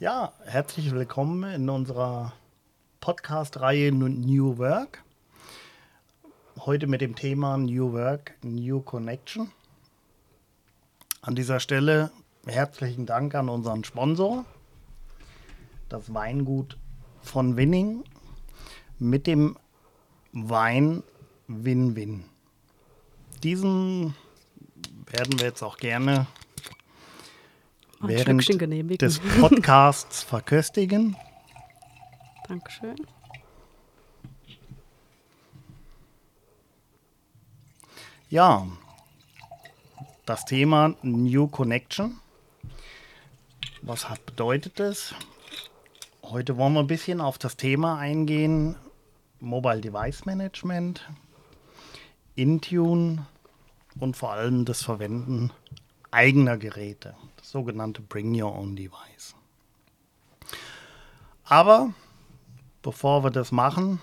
Ja, herzlich willkommen in unserer Podcast-Reihe New Work. Heute mit dem Thema New Work, New Connection. An dieser Stelle herzlichen Dank an unseren Sponsor, das Weingut von Winning, mit dem Wein Win-Win. Diesen werden wir jetzt auch gerne Ein während des Podcasts verköstigen. Dankeschön. Ja, das Thema New Connection. Was hat, bedeutet es? Heute wollen wir ein bisschen auf das Thema eingehen: Mobile Device Management, Intune und vor allem das Verwenden eigener Geräte, das sogenannte Bring Your Own Device. Aber bevor wir das machen,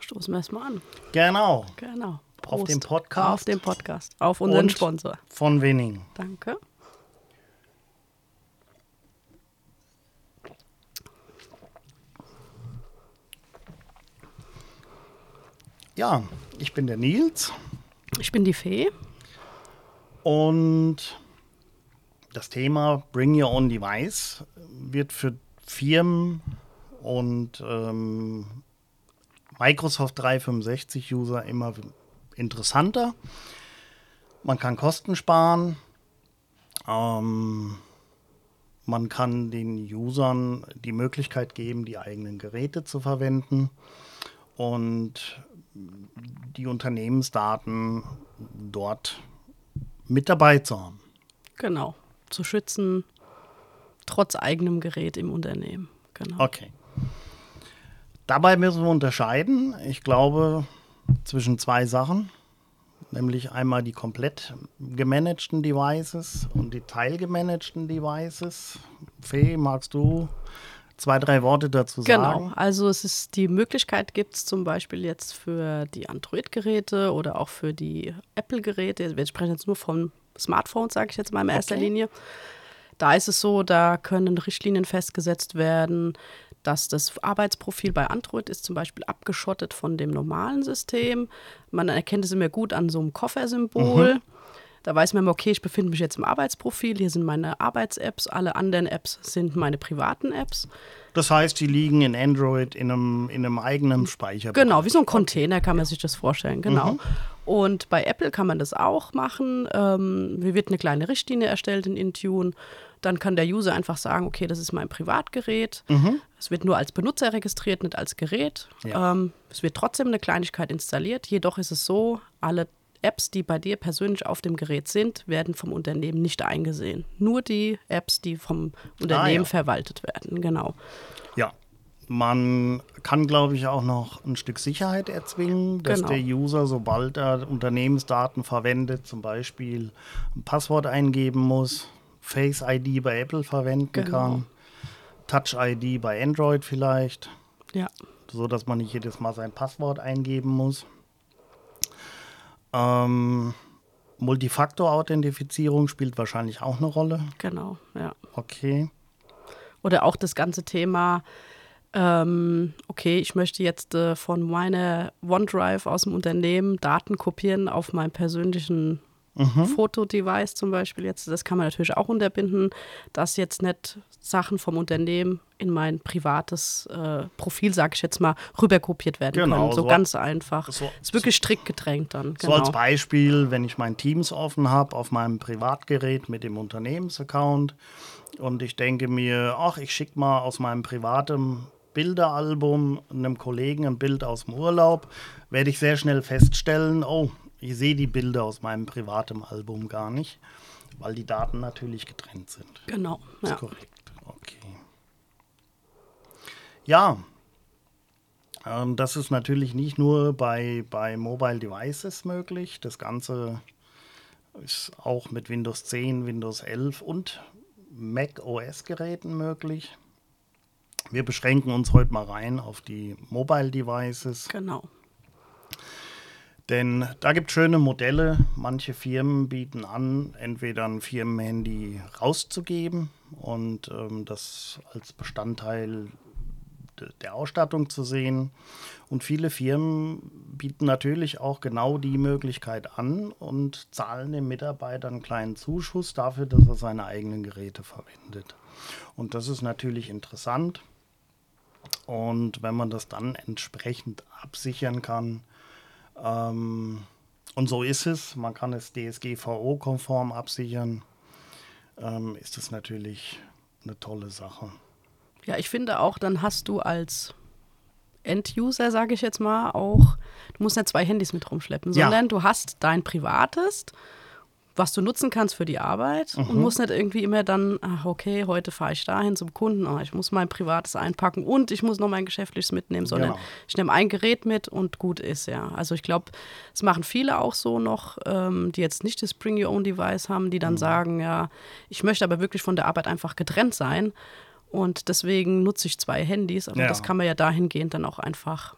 Stoßen wir erstmal an. genau, Genau. Auf den Prost. Podcast. Auf den Podcast. Auf unseren Und- Sponsor. von Winning. Danke. Ja, ich bin der Nils Ich bin die Fee. und das Thema Bring Your Own Device wird für Firmen und ähm, Microsoft 365 User immer interessanter. Man kann Kosten sparen. Ähm, man kann den Usern die Möglichkeit geben, die eigenen Geräte zu verwenden und die Unternehmensdaten dort mit dabei zu haben. Genau. Zu schützen, trotz eigenem Gerät im Unternehmen. Genau. Okay. Dabei müssen wir unterscheiden, ich glaube, zwischen zwei Sachen. Nämlich einmal die komplett gemanagten Devices und die teilgemanagten Devices. Fee, magst du zwei, drei Worte dazu Genau, sagen? also es ist die Möglichkeit gibt es zum Beispiel jetzt für die Android-Geräte oder auch für die Apple-Geräte. Wir sprechen jetzt nur von Smartphones, sage ich jetzt mal in erster Okay. Linie. Da ist es so, da können Richtlinien festgesetzt werden, dass das Arbeitsprofil bei Android ist zum Beispiel abgeschottet von dem normalen System. Man erkennt es immer gut an so einem Koffersymbol. Da weiß man immer, okay, ich befinde mich jetzt im Arbeitsprofil, hier sind meine Arbeits-Apps, alle anderen Apps sind meine privaten Apps. Das heißt, die liegen in Android in einem, in einem eigenen Speicher. Genau, wie so ein Container kann man sich das vorstellen, genau. Und bei Apple kann man das auch machen. Ähm, hier wird eine kleine Richtlinie erstellt in Intune. Dann kann der User einfach sagen, okay, das ist mein Privatgerät. Es wird nur als Benutzer registriert, nicht als Gerät. Ja. Ähm, es wird trotzdem eine Kleinigkeit installiert. Jedoch ist es so, alle Apps, die bei dir persönlich auf dem Gerät sind, werden vom Unternehmen nicht eingesehen. Nur die Apps, die vom Unternehmen ja. verwaltet werden, genau. Ja. Man kann, glaube ich, auch noch ein Stück Sicherheit erzwingen, dass Genau. der User, sobald er Unternehmensdaten verwendet, zum Beispiel ein Passwort eingeben muss, Face ID bei Apple verwenden Genau. kann, Touch ID bei Android vielleicht, Ja, so dass man nicht jedes Mal sein Passwort eingeben muss. Ähm, Multifaktor-Authentifizierung spielt wahrscheinlich auch eine Rolle. genau, ja. Okay. Oder auch das ganze Thema, ähm, okay, ich möchte jetzt äh, von meiner OneDrive aus dem Unternehmen Daten kopieren auf meinem persönlichen Fotodevice zum Beispiel jetzt. Das kann man natürlich auch unterbinden, dass jetzt nicht Sachen vom Unternehmen in mein privates äh, Profil, sage ich jetzt mal, rüberkopiert werden Genau, können. So so- ganz einfach. so- ist wirklich strikt gedrängt dann. So als Genau. Beispiel, wenn ich mein Teams offen habe auf meinem Privatgerät mit dem Unternehmensaccount und ich denke mir, ach, ich schicke mal aus meinem privaten Bilderalbum einem Kollegen ein Bild aus dem Urlaub, werde ich sehr schnell feststellen, oh, ich sehe die Bilder aus meinem privaten Album gar nicht, weil die Daten natürlich getrennt sind. Genau. Ist Ja. korrekt. Okay. Ja, ähm, das ist natürlich nicht nur bei, bei Mobile Devices möglich. Das Ganze ist auch mit Windows 10, Windows 11 und Mac OS-Geräten möglich. Wir beschränken uns heute mal rein auf die Mobile Devices. Genau. Denn da gibt es schöne Modelle. Manche Firmen bieten an, entweder ein Firmenhandy rauszugeben und ähm, das als Bestandteil der Ausstattung zu sehen. Und viele Firmen bieten natürlich auch genau die Möglichkeit an und zahlen dem Mitarbeiter einen kleinen Zuschuss dafür, dass er seine eigenen Geräte verwendet. Und das ist natürlich interessant. Und wenn man das dann entsprechend absichern kann, ähm, und so ist es, man kann es DSGVO-konform absichern, ähm, ist das natürlich eine tolle Sache. Ja, ich finde auch, dann hast du als End-User, sage ich jetzt mal, auch, du musst nicht zwei Handys mit rumschleppen, sondern ja. du hast dein privates, was du nutzen kannst für die Arbeit mhm. und musst nicht irgendwie immer dann, ach okay, heute fahre ich dahin zum Kunden, oh, ich muss mein privates einpacken und ich muss noch mein geschäftliches mitnehmen, sondern genau. ich nehme ein Gerät mit und gut ist, ja. Also ich glaube, es machen viele auch so noch, ähm, die jetzt nicht das Bring Your Own Device haben, die dann mhm. sagen, ja, ich möchte aber wirklich von der Arbeit einfach getrennt sein und deswegen nutze ich zwei Handys, aber ja. das kann man ja dahingehend dann auch einfach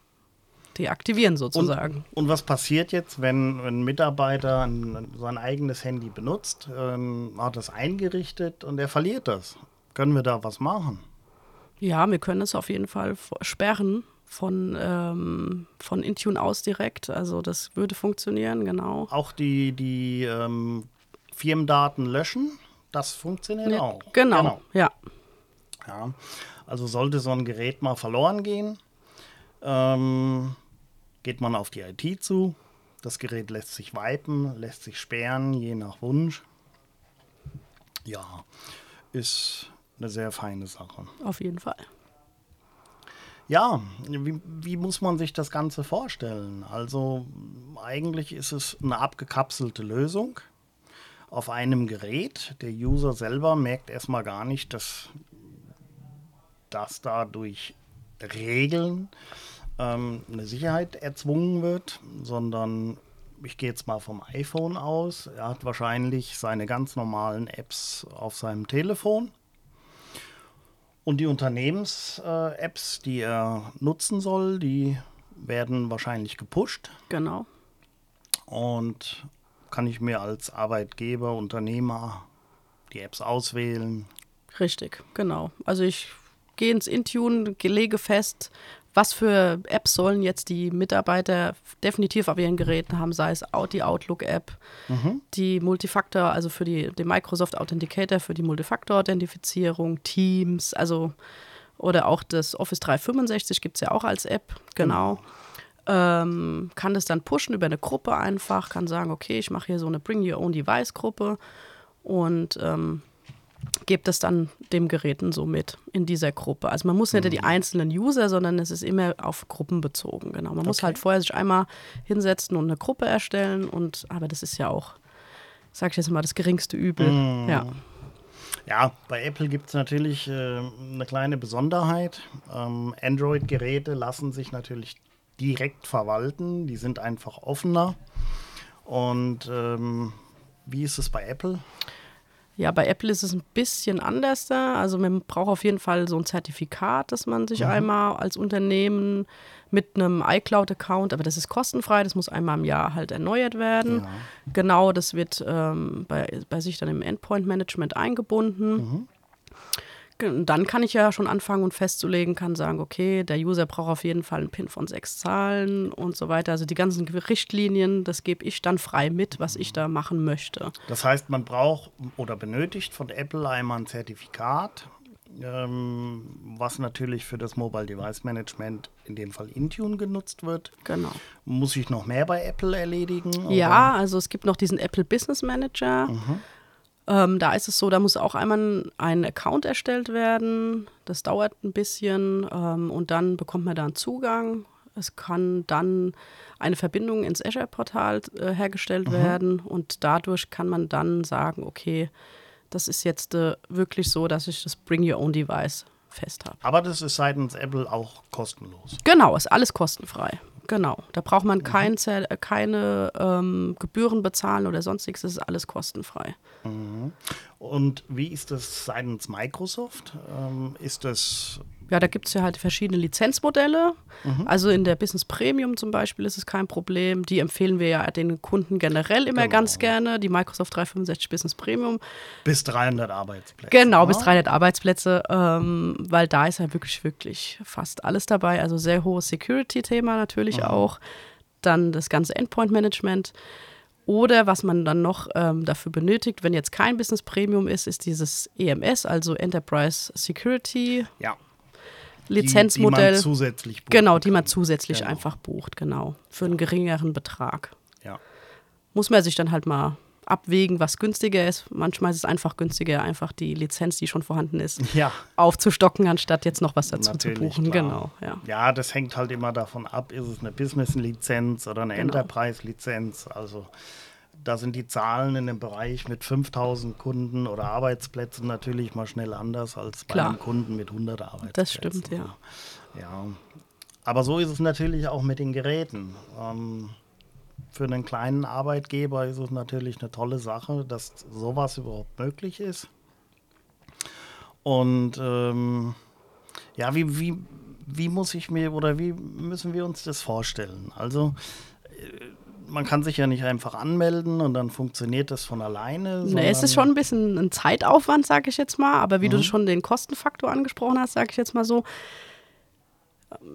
deaktivieren sozusagen. Und, und was passiert jetzt, wenn, ein Mitarbeiter ein, sein eigenes Handy benutzt, ähm, hat es eingerichtet und er verliert das? Können wir da was machen? Ja, wir können es auf jeden Fall sperren von, ähm, von Intune aus direkt. Also das würde funktionieren, genau. Auch die, die ähm, Firmendaten löschen, das funktioniert ja, auch. Genau, genau, ja. Ja, also sollte so ein Gerät mal verloren gehen, ähm, geht man auf die IT zu. Das Gerät lässt sich wipen, lässt sich sperren, je nach Wunsch. Ja, ist eine sehr feine Sache. Auf jeden Fall. Ja, wie, wie, muss man sich das Ganze vorstellen? Also eigentlich ist es eine abgekapselte Lösung auf einem Gerät. Der User selber merkt erstmal gar nicht, dass dass da durch Regeln ähm, eine Sicherheit erzwungen wird, sondern ich gehe jetzt mal vom iPhone aus. Er hat wahrscheinlich seine ganz normalen Apps auf seinem Telefon. Und die Unternehmens-Apps, äh, die er nutzen soll, die werden wahrscheinlich gepusht. Genau. Und kann ich mir als Arbeitgeber, Unternehmer die Apps auswählen. Richtig, genau. Also ich gehe ins Intune, lege fest, was für Apps sollen jetzt die Mitarbeiter definitiv auf ihren Geräten haben, sei es die Outlook-App, mhm. die Multifaktor, also für die, den Microsoft Authenticator für die Multifaktor-Authentifizierung, Teams, also oder auch das Office 365 gibt es ja auch als App, genau. genau. Ähm, kann das dann pushen über eine Gruppe einfach, kann sagen, okay, ich mache hier so eine Bring Your Own Device-Gruppe und ähm, gebt es dann dem Geräten so mit in dieser Gruppe. Also man muss nicht mhm. die einzelnen User, sondern es ist immer auf Gruppen bezogen. Genau. Man okay. muss halt vorher sich einmal hinsetzen und eine Gruppe erstellen und aber das ist ja auch, sag ich jetzt mal, das geringste Übel. Mhm. Ja. Ja, bei Apple gibt es natürlich äh, eine kleine Besonderheit. Ähm, Android-Geräte lassen sich natürlich direkt verwalten, die sind einfach offener. Und ähm, wie ist es bei Apple? Ja, bei Apple ist es ein bisschen anders da. Also man braucht auf jeden Fall so ein Zertifikat, dass man sich mhm. einmal als Unternehmen mit einem iCloud-Account, aber das ist kostenfrei, das muss einmal im Jahr halt erneuert werden. Ja. Genau, das wird ähm, bei, bei sich dann im Endpoint-Management eingebunden. Mhm dann kann ich ja schon anfangen und festzulegen, kann sagen, okay, der User braucht auf jeden Fall einen PIN von sechs Zahlen und so weiter. Also die ganzen Richtlinien, das gebe ich dann frei mit, was ich da machen möchte. Das heißt, man braucht oder benötigt von Apple einmal ein Zertifikat, ähm, was natürlich für das Mobile Device Management in dem Fall Intune genutzt wird. Genau. Muss ich noch mehr bei Apple erledigen? Ja, also es gibt noch diesen Apple Business Manager. Mhm. Ähm, da ist es so, da muss auch einmal ein Account erstellt werden. Das dauert ein bisschen ähm, und dann bekommt man da einen Zugang. Es kann dann eine Verbindung ins Azure-Portal äh, hergestellt mhm. werden und dadurch kann man dann sagen, okay, das ist jetzt äh, wirklich so, dass ich das Bring Your Own Device fest habe. Aber das ist seitens Apple auch kostenlos. Genau, ist alles kostenfrei. Genau, da braucht man mhm. kein, keine ähm, Gebühren bezahlen oder sonstiges, das ist alles kostenfrei. Mhm. Und wie ist das seitens Microsoft? Ähm, ist das Ja, da gibt es ja halt verschiedene Lizenzmodelle. Mhm. Also in der Business Premium zum Beispiel ist es kein Problem. Die empfehlen wir ja den Kunden generell immer Genau. ganz gerne. Die Microsoft 365 Business Premium. Bis 300 Arbeitsplätze. Genau, ne? bis 300 Arbeitsplätze, ähm, weil da ist ja wirklich, wirklich fast alles dabei. Also sehr hohes Security-Thema natürlich Mhm. auch. Dann das ganze Endpoint-Management. Oder was man dann noch ähm, dafür benötigt, wenn jetzt kein Business Premium ist, ist dieses EMS, also Enterprise Security Ja. Lizenzmodell. Die, die man zusätzlich buchen genau, die man zusätzlich Genau. einfach bucht, genau. Für einen geringeren Betrag. Ja. Muss man sich dann halt mal abwägen, was günstiger ist. Manchmal ist es einfach günstiger, einfach die Lizenz, die schon vorhanden ist, Ja. aufzustocken, anstatt jetzt noch was dazu Natürlich, zu buchen. klar. Genau, ja. Ja, das hängt halt immer davon ab, ist es eine Business-Lizenz oder eine Genau. Enterprise-Lizenz. Also da sind die Zahlen in dem Bereich mit 5000 Kunden oder Arbeitsplätzen natürlich mal schnell anders als bei Klar. einem Kunden mit 100 Arbeitsplätzen. Das stimmt, ja. Ja, aber so ist es natürlich auch mit den Geräten. Ähm, für einen kleinen Arbeitgeber ist es natürlich eine tolle Sache, dass sowas überhaupt möglich ist. Und ähm, ja, wie, wie, wie muss ich mir oder wie müssen wir uns das vorstellen? Also äh, man kann sich ja nicht einfach anmelden und dann funktioniert das von alleine. Nee, es ist schon ein bisschen ein Zeitaufwand, sage ich jetzt mal. Aber wie du schon den Kostenfaktor angesprochen hast, sage ich jetzt mal so.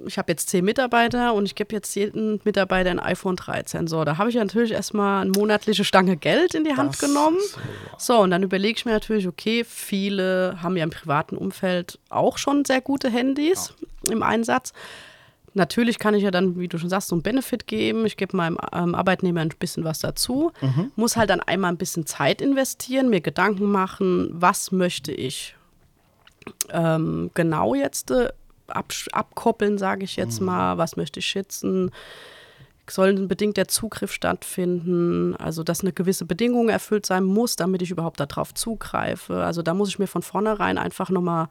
Ich habe jetzt zehn Mitarbeiter und ich gebe jetzt jedem Mitarbeiter ein iPhone 13. So, da habe ich natürlich erstmal eine monatliche Stange Geld in die Hand Das genommen. so, ja. So, und dann überlege ich mir natürlich, okay, viele haben ja im privaten Umfeld auch schon sehr gute Handys im Einsatz. Natürlich kann ich ja dann, wie du schon sagst, so einen Benefit geben. Ich gebe meinem ähm, Arbeitnehmer ein bisschen was dazu. Muss halt dann einmal ein bisschen Zeit investieren, mir Gedanken machen, was möchte ich ähm, genau jetzt äh, absch- abkoppeln, sage ich jetzt mal, was möchte ich schützen. Soll bedingt der Zugriff stattfinden, also dass eine gewisse Bedingung erfüllt sein muss, damit ich überhaupt darauf zugreife. Also da muss ich mir von vornherein einfach nochmal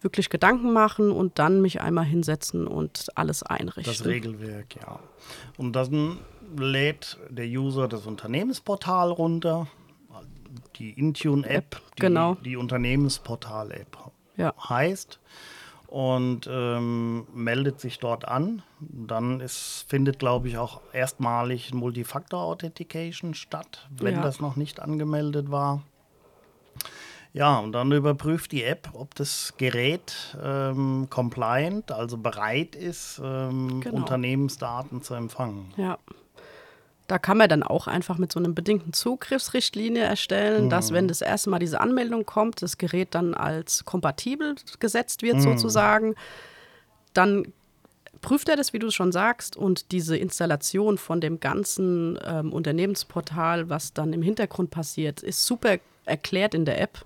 wirklich Gedanken machen und dann mich einmal hinsetzen und alles einrichten. Das Regelwerk, ja. Und dann lädt der User das Unternehmensportal runter, die Intune-App, die, genau. die Unternehmensportal-App Ja. heißt und ähm, meldet sich dort an. Dann ist, findet, glaube ich, auch erstmalig Multifactor-Authentication statt, wenn Ja. das noch nicht angemeldet war. Ja, und dann überprüft die App, ob das Gerät ähm, compliant, also bereit ist, ähm, Genau. Unternehmensdaten zu empfangen. Ja. Da kann man dann auch einfach mit so einem bedingten Zugriffsrichtlinie erstellen, dass wenn das erste Mal diese Anmeldung kommt, das Gerät dann als kompatibel gesetzt wird sozusagen, dann prüft er das, wie du es schon sagst, und diese Installation von dem ganzen ähm, Unternehmensportal, was dann im Hintergrund passiert, ist super erklärt in der App.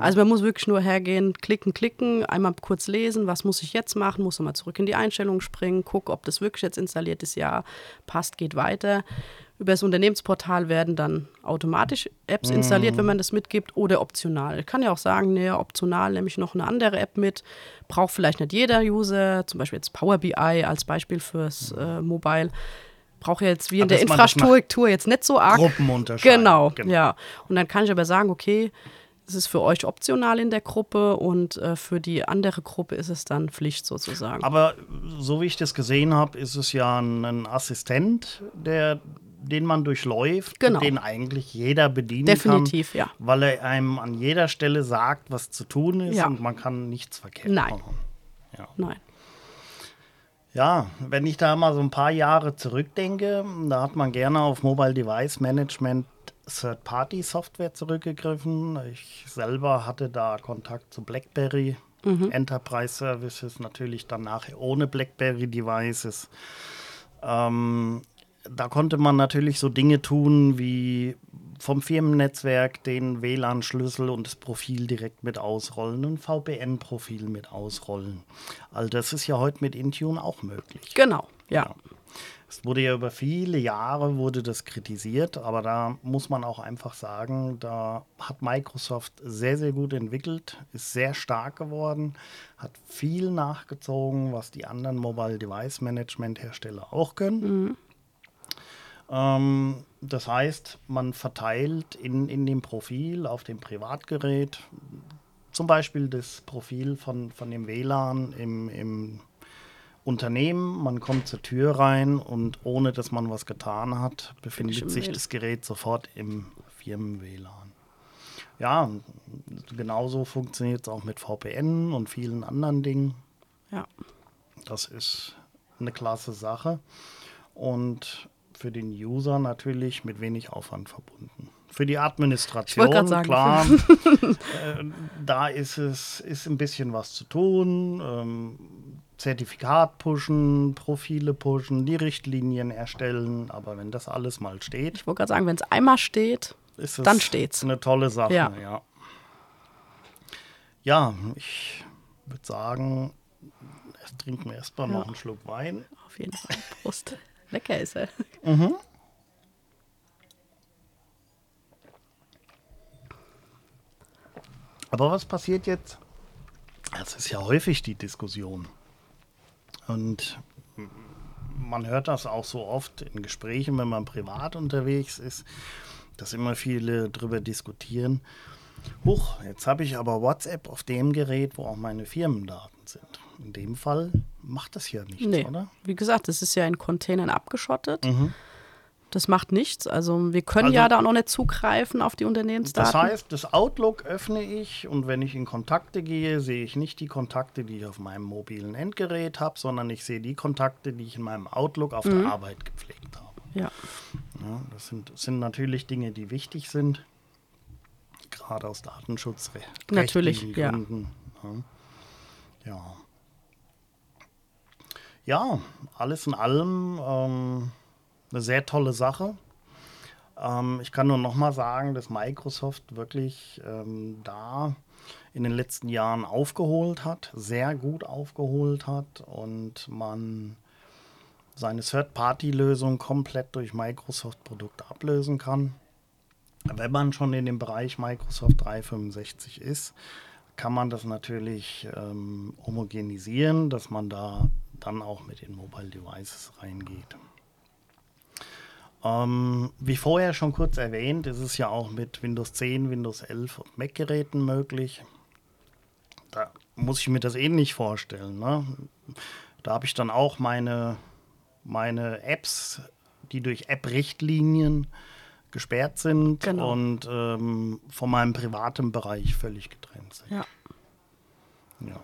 Also man muss wirklich nur hergehen, klicken, klicken, einmal kurz lesen, was muss ich jetzt machen, muss nochmal zurück in die Einstellungen springen, guck, ob das wirklich jetzt installiert ist, ja, passt, geht weiter. Über das Unternehmensportal werden dann automatisch Apps installiert, wenn man das mitgibt, oder optional. Ich kann ja auch sagen, nee, optional nehme ich noch eine andere App mit. Braucht vielleicht nicht jeder User, zum Beispiel jetzt Power BI als Beispiel fürs äh, Mobile. Braucht ja jetzt wie in Aber der Infrastruktur jetzt nicht so arg. Gruppen unterscheiden. Genau, ja. Und dann kann ich aber sagen, okay, es ist für euch optional in der Gruppe und äh, für die andere Gruppe ist es dann Pflicht sozusagen. Aber so wie ich das gesehen habe, ist es ja ein, ein Assistent, der, den man durchläuft, Genau. den eigentlich jeder bedienen Definitiv, kann. ja. Weil er einem an jeder Stelle sagt, was zu tun ist Ja. und man kann nichts verkehrt Nein. machen. Ja. Nein. Ja, wenn ich da mal so ein paar Jahre zurückdenke, da hat man gerne auf Mobile Device Management Third-Party-Software zurückgegriffen. Ich selber hatte da Kontakt zu BlackBerry Enterprise Services, natürlich dann nachher ohne BlackBerry Devices. Ähm, da konnte man natürlich so Dinge tun wie vom Firmennetzwerk den WLAN-Schlüssel und das Profil direkt mit ausrollen, ein VPN-Profil mit ausrollen. All das ist ja heute mit Intune auch möglich. Genau, ja. Es wurde ja über viele Jahre wurde das kritisiert, aber da muss man auch einfach sagen, da hat Microsoft sehr, sehr gut entwickelt, ist sehr stark geworden, hat viel nachgezogen, was die anderen Mobile Device Management Hersteller auch können. Ähm, das heißt, man verteilt in, in dem Profil auf dem Privatgerät zum Beispiel das Profil von, von dem WLAN im, im Unternehmen. Man kommt zur Tür rein und ohne dass man was getan hat, befindet sich das Gerät sofort im Firmen-WLAN. Ja, genauso funktioniert es auch mit VPN und vielen anderen Dingen. Ja. Das ist eine klasse Sache und für den User natürlich mit wenig Aufwand verbunden. Für die Administration, sagen, klar, äh, da ist es ist ein bisschen was zu tun. Ähm, Zertifikat pushen, Profile pushen, die Richtlinien erstellen. Aber wenn das alles mal steht. Ich wollte gerade sagen, wenn es einmal steht, ist dann steht's. Eine tolle Sache, ja. Ja, ja ich würde sagen, erst trinken wir erstmal ja. noch einen Schluck Wein. Auf jeden Fall. Prost. Lecker ist er. Mhm. Aber was passiert jetzt? Das ist ja häufig die Diskussion. Und man hört das auch so oft in Gesprächen, wenn man privat unterwegs ist, dass immer viele darüber diskutieren. Huch, jetzt habe ich aber WhatsApp auf dem Gerät, wo auch meine Firmendaten sind. In dem Fall macht das ja nichts, nee. oder? Wie gesagt, es ist ja in Containern abgeschottet. Mhm. Das macht nichts. Also wir können also, ja da noch nicht zugreifen auf die Unternehmensdaten. Das heißt, das Outlook öffne ich und wenn ich in Kontakte gehe, sehe ich nicht die Kontakte, die ich auf meinem mobilen Endgerät habe, sondern ich sehe die Kontakte, die ich in meinem Outlook auf mhm. der Arbeit gepflegt habe. Ja. ja das sind, sind natürlich Dinge, die wichtig sind, gerade aus Datenschutzrechten. Natürlich, Gründen. Ja. ja. Ja, alles in allem. Ähm, eine sehr tolle Sache. Ähm, ich kann nur noch mal sagen, dass Microsoft wirklich ähm, da in den letzten Jahren aufgeholt hat, sehr gut aufgeholt hat und man seine Third-Party-Lösung komplett durch Microsoft-Produkte ablösen kann. Wenn man schon in dem Bereich Microsoft 365 ist, kann man das natürlich ähm, homogenisieren, dass man da dann auch mit den Mobile Devices reingeht. Ähm, wie vorher schon kurz erwähnt, ist es ja auch mit Windows 10, Windows 11 und Mac-Geräten möglich. Da muss ich mir das ähnlich eh vorstellen. Ne? Da habe ich dann auch meine, meine Apps, die durch App-Richtlinien gesperrt sind genau. und ähm, von meinem privaten Bereich völlig getrennt sind. Ja. ja.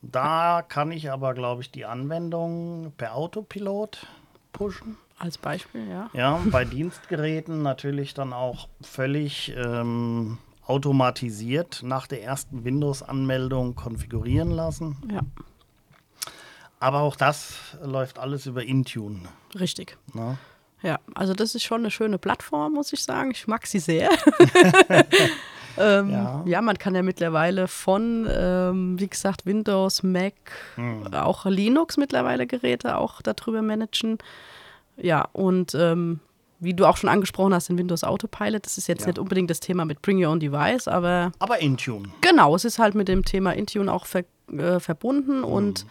Da kann ich aber, glaube ich, die Anwendung per Autopilot pushen. Als Beispiel, ja. Ja, bei Dienstgeräten natürlich dann auch völlig ähm, automatisiert nach der ersten Windows-Anmeldung konfigurieren lassen. Ja. Aber auch das läuft alles über Intune. Richtig. Na? Ja, also das ist schon eine schöne Plattform, muss ich sagen. Ich mag sie sehr. ähm, ja. ja. man kann ja mittlerweile von, ähm, wie gesagt, Windows, Mac, hm. auch Linux mittlerweile Geräte auch darüber managen. Ja, und ähm, wie du auch schon angesprochen hast, in Windows Autopilot, das ist jetzt ja. nicht unbedingt das Thema mit Bring Your Own Device, aber. Aber Intune. Genau, es ist halt mit dem Thema Intune auch ver, äh, verbunden mhm. und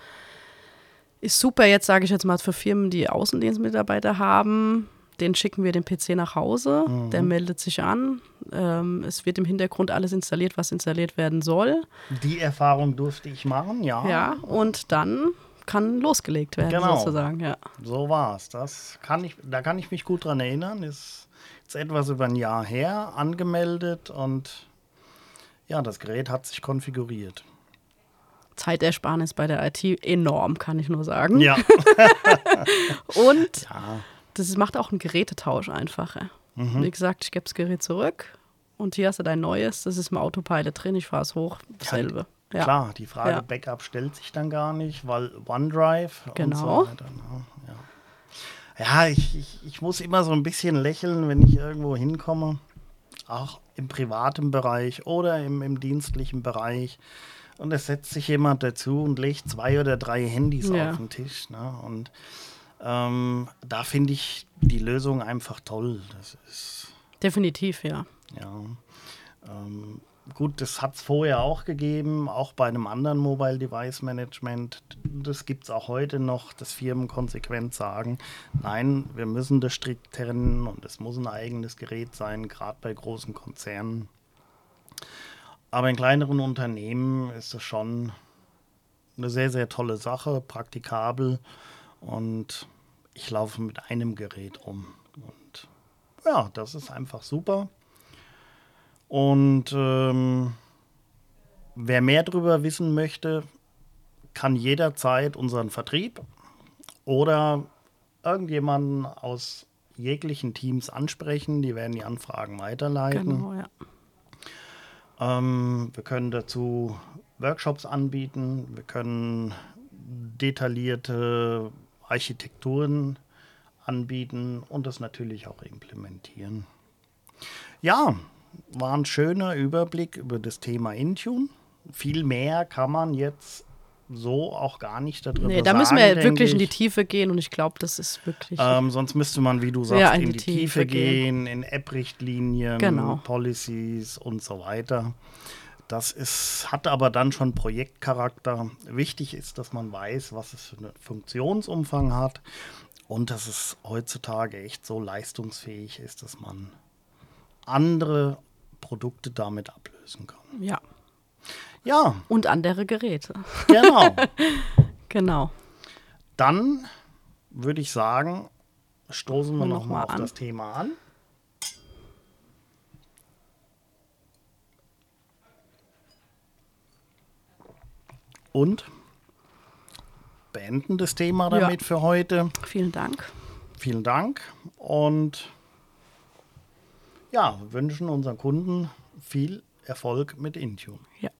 ist super jetzt, sage ich jetzt mal, für Firmen, die Außendienstmitarbeiter haben. Den schicken wir den PC nach Hause, mhm. der meldet sich an. Ähm, es wird im Hintergrund alles installiert, was installiert werden soll. Die Erfahrung durfte ich machen, ja. Ja, und dann kann losgelegt werden, genau. sozusagen. Ja. So war es. kann ich, da kann ich mich gut dran erinnern. Ist jetzt etwas über ein Jahr her angemeldet und ja, das Gerät hat sich konfiguriert. Zeitersparnis bei der IT enorm, kann ich nur sagen. Ja. und ja. das macht auch einen Gerätetausch einfacher. Mhm. Wie gesagt, ich gebe das Gerät zurück und hier hast du dein neues, das ist im Autopilot drin, ich fahre es hoch, dasselbe. Ja. Klar, die Frage ja. Backup stellt sich dann gar nicht, weil OneDrive genau. und so weiter. Ne? Ja, ja ich, ich, ich muss immer so ein bisschen lächeln, wenn ich irgendwo hinkomme, auch im privaten Bereich oder im, im dienstlichen Bereich. Und es setzt sich jemand dazu und legt zwei oder drei Handys ja. auf den Tisch. Ne? Und ähm, da finde ich die Lösung einfach toll. Das ist Definitiv, ja. Ja. Ähm, gut, das hat es vorher auch gegeben, auch bei einem anderen Mobile Device Management. Das gibt es auch heute noch, dass Firmen konsequent sagen, nein, wir müssen das strikt trennen und es muss ein eigenes Gerät sein, gerade bei großen Konzernen. Aber in kleineren Unternehmen ist es schon eine sehr, sehr tolle Sache, praktikabel und ich laufe mit einem Gerät rum. Und ja, das ist einfach super. Und ähm, wer mehr darüber wissen möchte, kann jederzeit unseren Vertrieb oder irgendjemanden aus jeglichen Teams ansprechen. Die werden die Anfragen weiterleiten. Genau, ja. Ähm, wir können dazu Workshops anbieten. Wir können detaillierte Architekturen anbieten und das natürlich auch implementieren. Ja, war ein schöner Überblick über das Thema Intune. Viel mehr kann man jetzt so auch gar nicht darüber nee, da müssen wir wirklich ich. in die Tiefe gehen und ich glaube, das ist wirklich. Ähm, sonst müsste man, wie du sagst, ja, in, in, die, Tiefe, Tiefe gehen, gehen, in App-Richtlinien, genau. Policies und so weiter. Das ist, hat aber dann schon Projektcharakter. Wichtig ist, dass man weiß, was es für einen Funktionsumfang hat und dass es heutzutage echt so leistungsfähig ist, dass man andere Produkte damit ablösen kann. Ja. Ja. Und andere Geräte. Genau. genau. Dann würde ich sagen, stoßen wir nochmal noch auf an. das Thema an. Und beenden das Thema damit ja. für heute. Vielen Dank. Vielen Dank und ja, wünschen unseren Kunden viel Erfolg mit Intune. Ja.